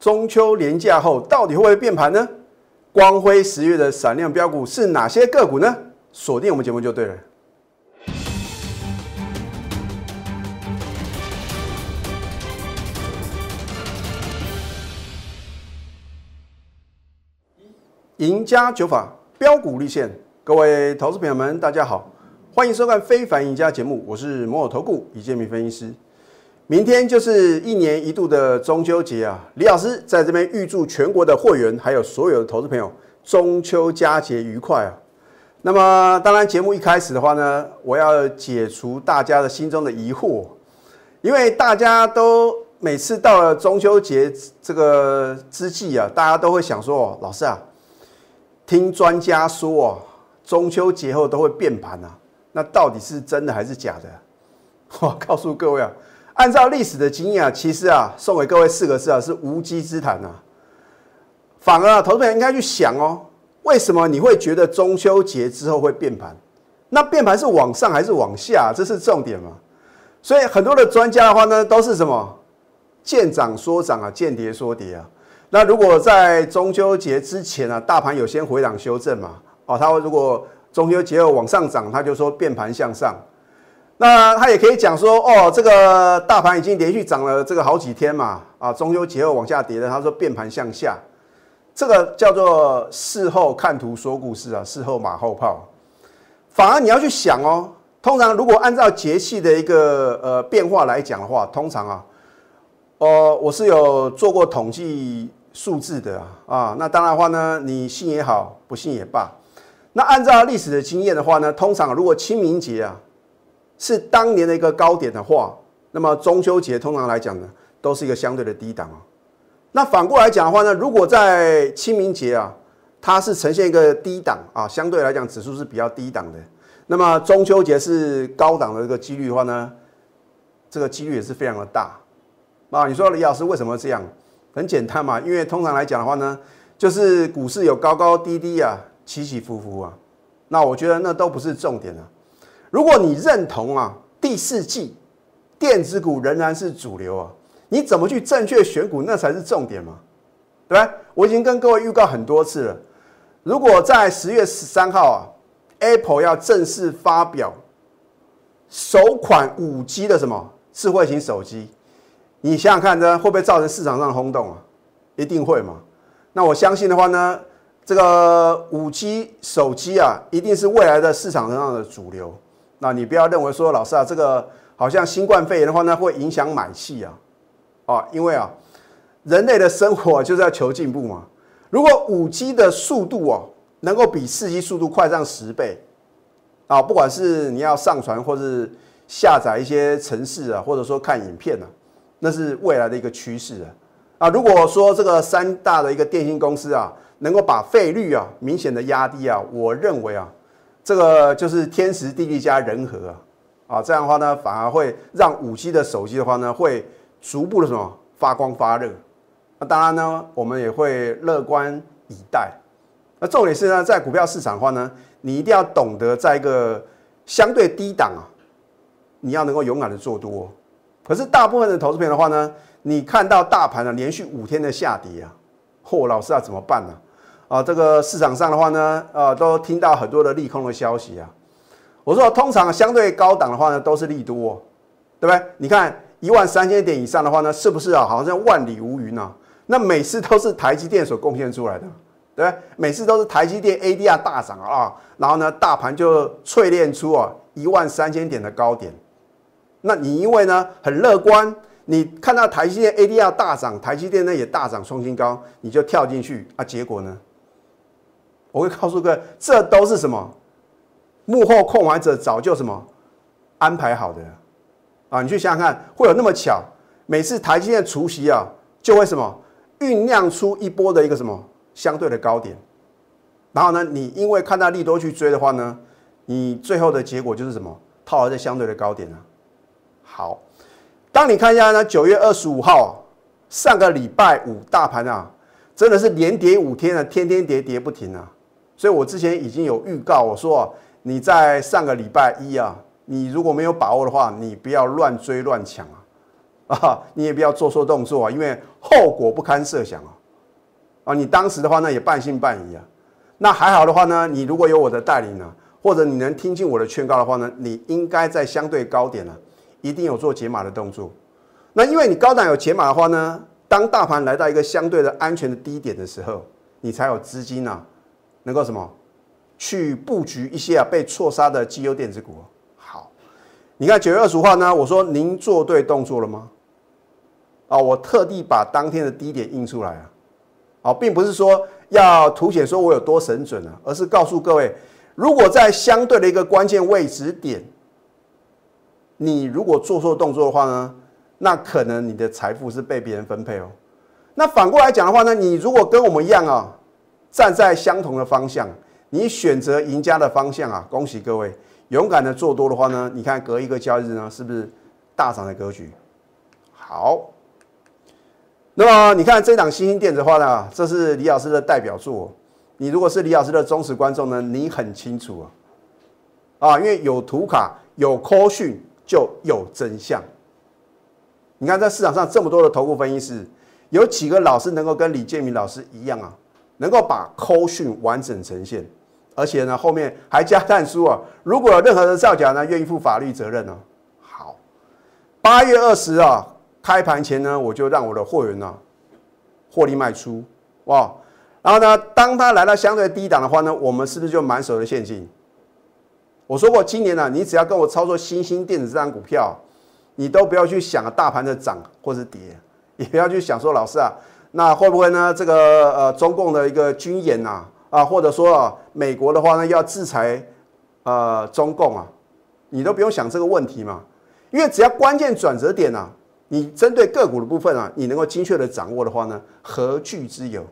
中秋连假后到底会不会变盘呢？光辉十月的闪亮标股是哪些个股呢？锁定我们节目就对了。赢家九法标股立现，各位投资朋友们，大家好，欢迎收看《非凡赢家》节目，我是摩尔投顾李建明分析师。明天就是一年一度的中秋节啊，李老师在这边预祝全国的会员还有所有的投资朋友中秋佳节愉快啊。那么，当然节目一开始的话呢，我要解除大家的心中的疑惑，因为大家都每次到了中秋节这个之际啊，大家都会想说，老师啊。听专家说啊，中秋节后都会变盘啊，那到底是真的还是假的？我告诉各位啊，按照历史的经验啊，其实啊，送给各位四个字啊，是无稽之谈啊。反而啊，投资人应该去想哦，为什么你会觉得中秋节之后会变盘？那变盘是往上还是往下？这是重点嘛？所以很多的专家的话呢，都是什么见涨说涨啊，见跌说跌啊。那如果在中秋节之前啊，大盘有先回档修正嘛？哦，它如果中秋节后往上涨，他就说变盘向上。那他也可以讲说，哦，这个大盘已经连续涨了这个好几天嘛，啊，中秋节后往下跌的，他说变盘向下。这个叫做事后看图说故事啊，事后马后炮。反而你要去想哦，通常如果按照节气的一个呃变化来讲的话，通常啊，哦，我是有做过统计。数字的啊，那当然的话呢，你信也好，不信也罢。那按照历史的经验的话呢，通常如果清明节啊是当年的一个高点的话，那么中秋节通常来讲呢，都是一个相对的低档啊。那反过来讲的话呢，如果在清明节啊，它是呈现一个低档啊，相对来讲指数是比较低档的，那么中秋节是高档的一个几率的话呢，这个几率也是非常的大啊。你说李老师为什么这样？很简单嘛，因为通常来讲的话呢，就是股市有高高低低啊，起起伏伏啊。那我觉得那都不是重点啊。如果你认同啊，第四季电子股仍然是主流啊，你怎么去正确选股，那才是重点嘛，对吧？我已经跟各位预告很多次了。如果在十月十三号啊，Apple 要正式发表首款五 G 的什么智慧型手机。你想想看，这会不会造成市场上的轰动啊？一定会嘛。那我相信的话呢，这个五 G 手机啊，一定是未来的市场上的主流。那你不要认为说，老师啊，这个好像新冠肺炎的话呢，会影响买气啊。啊，因为啊，人类的生活就是要求进步嘛。如果五 G 的速度哦，能够比四 G 速度快上十倍，啊，不管是你要上传或是下载一些程式啊，或者说看影片啊。那是未来的一个趋势啊！啊，如果说这个三大的一个电信公司啊，能够把费率啊明显的压低啊，我认为啊，这个就是天时地利加人和啊，啊，这样的话呢，反而会让五 G 的手机的话呢，会逐步的什么发光发热。那当然呢，我们也会乐观以待。那重点是呢，在股票市场的话呢，你一定要懂得在一个相对低档啊，你要能够勇敢的做多。可是大部分的投资片的话呢，你看到大盘呢连续五天的下跌啊，嚯，老师啊怎么办呢？啊这个市场上的话呢，呃，都听到很多的利空的消息啊。我说通常相对高档的话呢，都是利多，对不对？你看一万三千点以上的话呢，是不是啊？好像万里无云啊？那每次都是台积电所贡献出来的，对不对？每次都是台积电 ADR 大涨啊，然后呢，大盘就淬炼出啊一万三千点的高点。那你因为呢很乐观，你看到台积电 ADR 大涨，台积电呢也大涨创新高，你就跳进去啊？结果呢？我会告诉各位，这都是什么幕后控玩者早就什么安排好的啊？你去想想看，会有那么巧？每次台积电除夕啊，就会什么酝酿出一波的一个什么相对的高点，然后呢，你因为看到利多去追的话呢，你最后的结果就是什么套牢在相对的高点啊？好，当你看一下呢，九月二十五号，上个礼拜五大盘啊，真的是连跌五天啊，天天跌跌不停啊。所以我之前已经有预告，我说你在上个礼拜一啊，你如果没有把握的话，你不要乱追乱抢啊。啊，你也不要做错动作啊，因为后果不堪设想啊。啊，你当时的话呢也半信半疑啊。那还好的话呢，你如果有我的带领呢，或者你能听进我的劝告的话呢，你应该在相对高点呢，一定有做解码的动作。那因为你高档有解码的话呢，当大盘来到一个相对的安全的低点的时候，你才有资金啊，能够什么去布局一些啊被错杀的绩优电子股。好，你看九月二十五号呢，我说您做对动作了吗？啊，我特地把当天的低点印出来啊，啊，并不是说要凸显说我有多神准啊，而是告诉各位，如果在相对的一个关键位置点，你如果做错动作的话呢，那可能你的财富是被别人分配哦。那反过来讲的话呢，你如果跟我们一样啊，站在相同的方向，你选择赢家的方向啊，恭喜各位，勇敢的做多的话呢，你看隔一个交易日呢，是不是大涨的格局？好。那么你看这档新兴电子化呢，这是李老师的代表作。你如果是李老师的忠实观众呢，你很清楚啊，啊，因为有图卡、有科讯，就有真相。你看在市场上这么多的投顾分析师，有几个老师能够跟李建明老师一样啊，能够把科讯完整呈现，而且呢后面还加弹书啊，如果有任何的造假呢，愿意负法律责任呢？好，八月二十啊。开盘前呢，我就让我的货源呢获利卖出，哇！然后呢，当它来到相对低档的话呢，我们是不是就满手的现金？我说过，今年呢，你只要跟我操作新兴电子这张股票，你都不要去想大盘的涨或是跌，也不要去想说老师啊，那会不会呢？这个呃，中共的一个军演呐，啊，或者说啊，美国的话呢要制裁呃中共啊，你都不用想这个问题嘛，因为只要关键转折点啊。你针对个股的部分啊，你能够精确的掌握的话呢，何惧之有？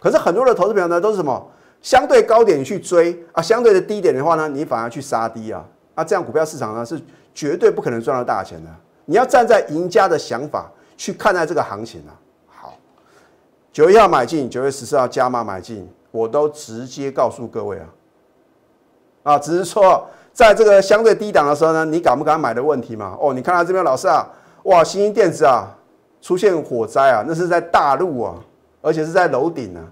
可是很多的投资朋友呢，都是什么相对高点去追啊，相对的低点的话呢，你反而去杀低啊，那这样股票市场呢是绝对不可能赚到大钱的。你要站在赢家的想法去看待这个行情啊。九月一号买进，九月十四号加码买进，我都直接告诉各位啊，啊，只是说在这个相对低档的时候呢，你敢不敢买的问题嘛？哦，你看到这边老师啊。哇，新兴电子啊，出现火灾啊，那是在大陆啊，而且是在楼顶啊。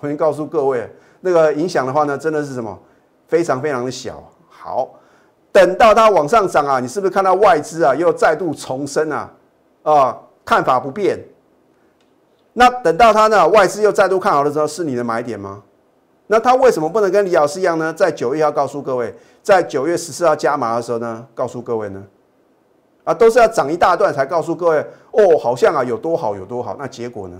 我先告诉各位，那个影响的话呢，真的是什么，非常非常的小。好，等到它往上涨啊，你是不是看到外资啊又再度重申啊？啊，看法不变。那等到它呢，外资又再度看好的时候，是你的买点吗？那它为什么不能跟李老师一样呢？在九月要告诉各位，在九月十四号加码的时候呢，告诉各位呢？啊，都是要涨一大段才告诉各位哦，好像啊有多好有多好，那结果呢？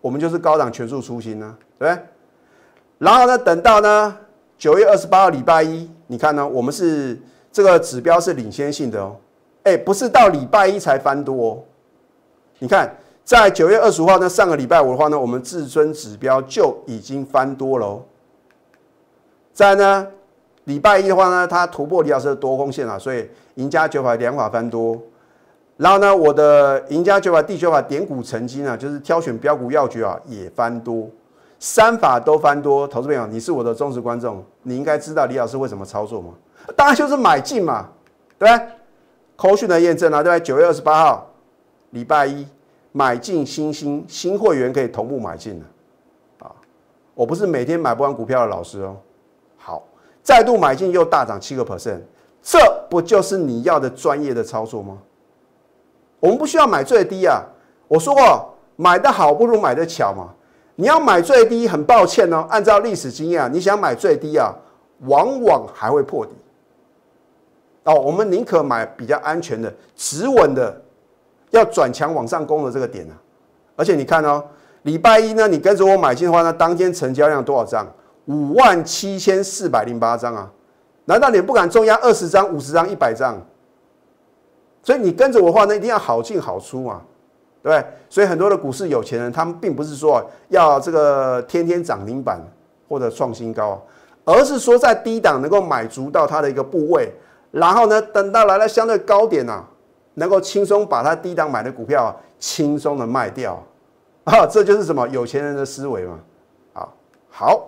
我们就是高档全数出新呢，对不对？然后呢，等到呢九月二十八号礼拜一，你看呢，我们是这个指标是领先性的哦，哎，不是到礼拜一才翻多哦。你看，在九月二十号呢，上个礼拜五的话呢，我们至尊指标就已经翻多喽。在呢。礼拜一的话呢，它突破李老师的多空线啊，所以赢家九法两法翻多。然后呢，我的赢家九法第九法点股成金啊，就是挑选标股要诀啊，也翻多，三法都翻多。投资朋友，你是我的忠实观众，你应该知道李老师为什么操作吗？当然就是买进嘛，对不对？口讯的验证啊，对不对？九月二十八号礼拜一买进新兴新会员可以同步买进的啊，我不是每天买不完股票的老师哦。好再度买进又大涨七个 percent，这不就是你要的专业的操作吗？我们不需要买最低啊！我说过，买的好不如买的巧嘛。你要买最低，很抱歉哦，按照历史经验，你想买最低啊，往往还会破底。哦，我们宁可买比较安全的、止稳的，要转强往上攻的这个点啊。而且你看哦，礼拜一呢，你跟着我买进的话呢，当天成交量多少张？五万七千四百零八张啊！难道你不敢重压二十张、五十张、一百张？所以你跟着我的话，那一定要好进好出嘛，对不对？所以很多的股市有钱人，他们并不是说要这个天天涨停板或者创新高，而是说在低档能够买足到它的一个部位，然后呢，等到来了相对高点啊，能够轻松把他低档买的股票轻松的卖掉啊！这就是什么有钱人的思维嘛？啊，好。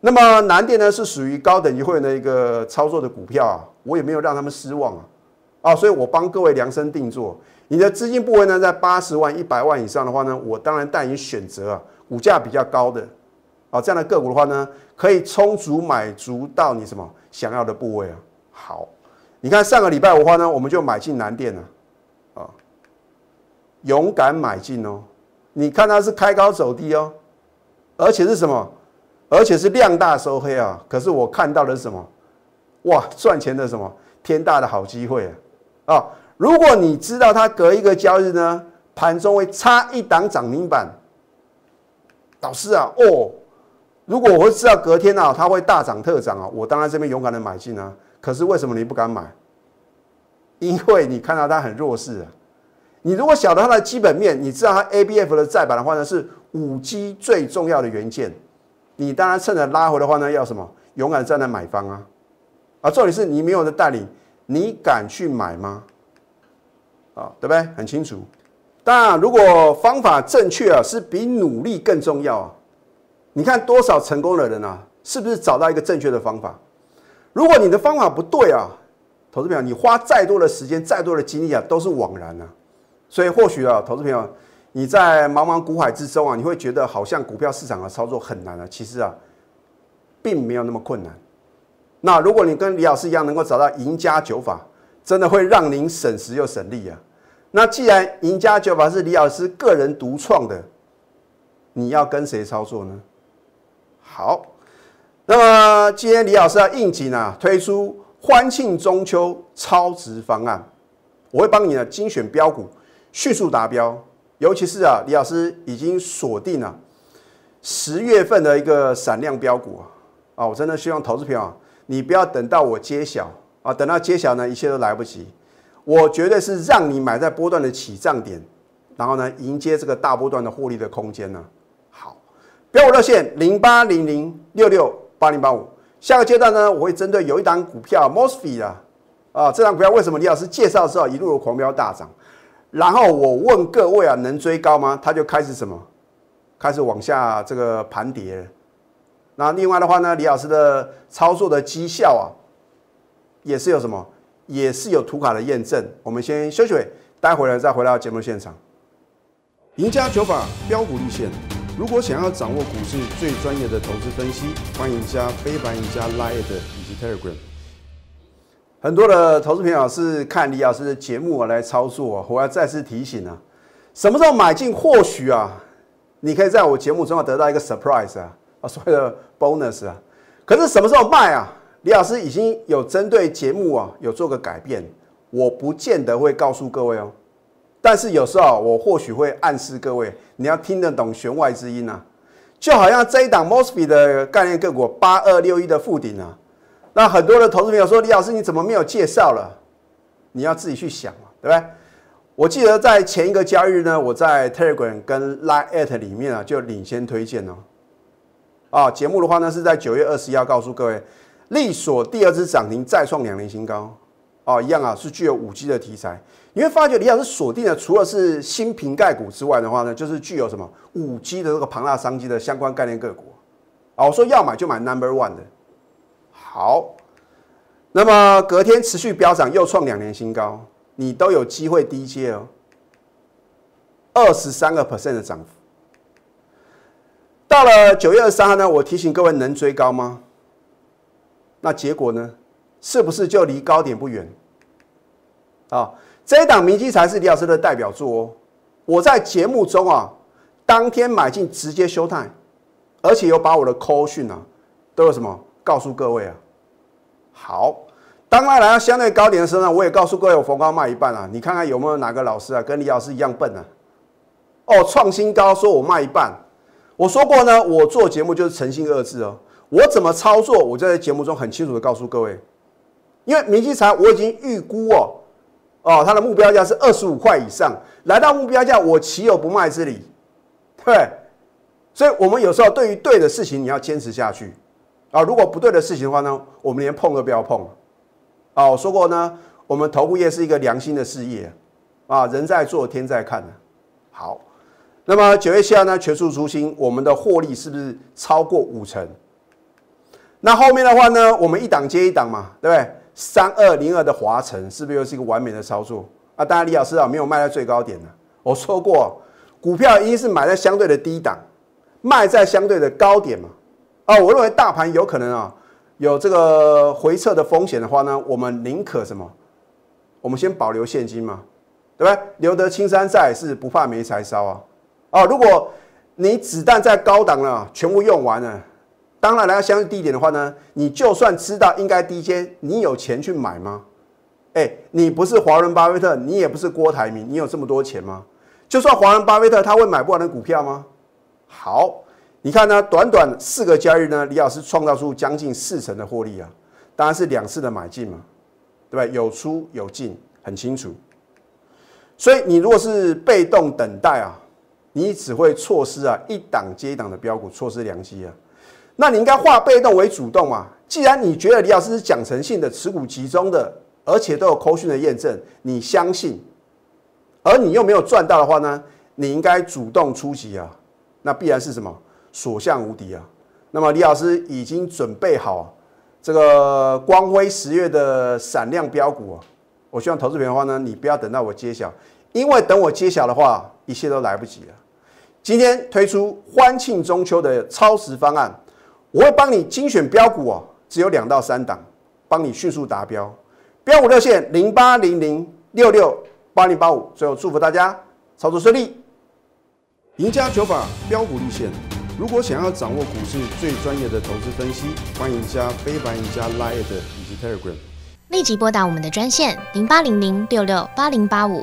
那么南电呢是属于高等级会员的一个操作的股票啊，我也没有让他们失望啊，啊，所以我帮各位量身定做，你的资金部位呢在八十万、一百万以上的话呢，我当然带你选择啊，股价比较高的啊这样的个股的话呢，可以充足买足到你什么想要的部位啊。好，你看上个礼拜五的话呢，我们就买进南电了啊，勇敢买进哦。你看它是开高走低哦，而且是什么？而且是量大收黑啊。可是我看到的是什么？哇，赚钱的什么天大的好机会啊！啊，如果你知道它隔一个交易日呢，盘中会差一档涨停板，老师啊，哦，如果我会知道隔天啊，它会大涨特涨啊，我当然这边勇敢的买进啊。可是为什么你不敢买？因为你看到它很弱势啊。你如果晓得它的基本面，你知道它 A B F 的再版的话呢，是五 G 最重要的元件，你当然趁着拉回的话呢，要什么？勇敢站在买方啊！啊，重点是你没有的代理，你敢去买吗？啊，对不对？很清楚。当然，如果方法正确啊，是比努力更重要啊。你看多少成功的人啊，是不是找到一个正确的方法？如果你的方法不对啊，投资朋友，你花再多的时间、再多的精力啊，都是枉然啊。所以或许啊，投资朋友，你在茫茫股海之中啊，你会觉得好像股票市场的操作很难啊。其实啊，并没有那么困难。那如果你跟李老师一样能够找到赢家九法，真的会让您省时又省力啊。那既然赢家九法是李老师个人独创的，你要跟谁操作呢？好，那么今天李老师要应景啊，推出欢庆中秋超值方案，我会帮你呢精选标股，迅速达标。尤其是啊，李老师已经锁定了十月份的一个闪亮标股啊，啊，我真的希望投资朋友。你不要等到我揭晓啊！等到揭晓呢，一切都来不及。我绝对是让你买在波段的起涨点，然后呢，迎接这个大波段的获利的空间呢。好，标股热线零八零零六六八零八五。下个阶段呢，我会针对有一档股票 m o s f e 啊，啊，这档股票为什么李老师介绍之后一路狂飙大涨？然后我问各位啊，能追高吗？它就开始什么？开始往下这个盘跌。那另外的话呢，李老师的操作的绩效啊，也是有什么，也是有图卡的验证。我们先休息，待会儿再回到节目现场。赢家九法标股立线，如果想要掌握股市最专业的投资分析，欢迎加非凡、赢家 Line 以及 Telegram。很多的投资朋友是看李老师的节目啊来操作啊，我要再次提醒啊，什么时候买进，或许啊，你可以在我节目中啊得到一个 surprise 啊。所谓的 bonus 啊，可是什么时候卖啊？李老师已经有针对节目啊有做个改变，我不见得会告诉各位哦。但是有时候我或许会暗示各位，你要听得懂弦外之音啊。就好像这一档 Mosby 的概念个股八二六一的附顶啊，那很多的投资朋友说，李老师你怎么没有介绍了？你要自己去想嘛，对不对？我记得在前一个交易日呢，我在 Telegram 跟 Line at 里面啊就领先推荐哦。啊，节目的话呢，是在九月二十一号告诉各位，利索第二支涨停再创两年新高，啊，一样啊，是具有五 G 的题材。你会发觉李老师锁定的，除了是新瓶盖股之外的话呢，就是具有什么五 G 的这个庞大商机的相关概念个股。啊，我说要买就买 Number One 的。好，那么隔天持续飙涨，又创两年新高，你都有机会低接哦，二十三个 percent 的涨幅。到了九月二十三号呢，我提醒各位能追高吗？那结果呢，是不是就离高点不远？啊，这一档明基才是李老师的代表作哦。我在节目中啊，当天买进直接休态，而且有把我的 call 讯啊，都有什么告诉各位啊？好，当它来到相对高点的时候呢，我也告诉各位，我逢高卖一半啊。你看看有没有哪个老师啊，跟李老师一样笨啊？哦，创新高，说我卖一半。我说过呢，我做节目就是诚信二字哦。我怎么操作，我就在节目中很清楚的告诉各位。因为明基材我已经预估哦，哦，它的目标价是二十五块以上，来到目标价我岂有不卖之理？对，所以我们有时候对于对的事情你要坚持下去啊。如果不对的事情的话呢，我们连碰都不要碰。啊，我说过呢，我们投顾业是一个良心的事业啊，人在做天在看。好。那么九月七号呢，全数出新，我们的获利是不是超过五成？那后面的话呢，我们一档接一档嘛，对不对？三二零二的华晨是不是又是一个完美的操作？啊，当然李老师啊没有卖在最高点呢。我说过，股票一是买在相对的低档，卖在相对的高点嘛。啊，我认为大盘有可能啊有这个回撤的风险的话呢，我们宁可什么？我们先保留现金嘛，对不对？留得青山在，是不怕没柴烧啊。哦，如果你子弹在高档了，全部用完了，当然来到相对低点的话呢，你就算知道应该低接，你有钱去买吗？哎，你不是华伦巴菲特，你也不是郭台铭，你有这么多钱吗？就算华伦巴菲特，他会买不完的股票吗？好，你看呢，短短四个交易日呢，李老师创造出将近四成的获利啊，当然是两次的买进嘛，对吧？有出有进，很清楚。所以你如果是被动等待啊。你只会错失啊一档接一档的标股，错失良机啊！那你应该化被动为主动嘛？既然你觉得李老师是讲诚信的、持股集中的，而且都有扣讯的验证，你相信，而你又没有赚到的话呢？你应该主动出击啊！那必然是什么？所向无敌啊！那么李老师已经准备好这个光辉十月的闪亮标股啊！我希望投资品的话呢，你不要等到我揭晓，因为等我揭晓的话，一切都来不及了。今天推出欢庆中秋的超时方案，我会帮你精选标股哦，只有两到三档，帮你迅速达标。标股热线零八零零六六八零八五。最后祝福大家操作顺利，赢家九法标股立线。如果想要掌握股市最专业的投资分析，欢迎加非凡、赢家 Line 以及 Telegram。立即拨打我们的专线零八零零六六八零八五。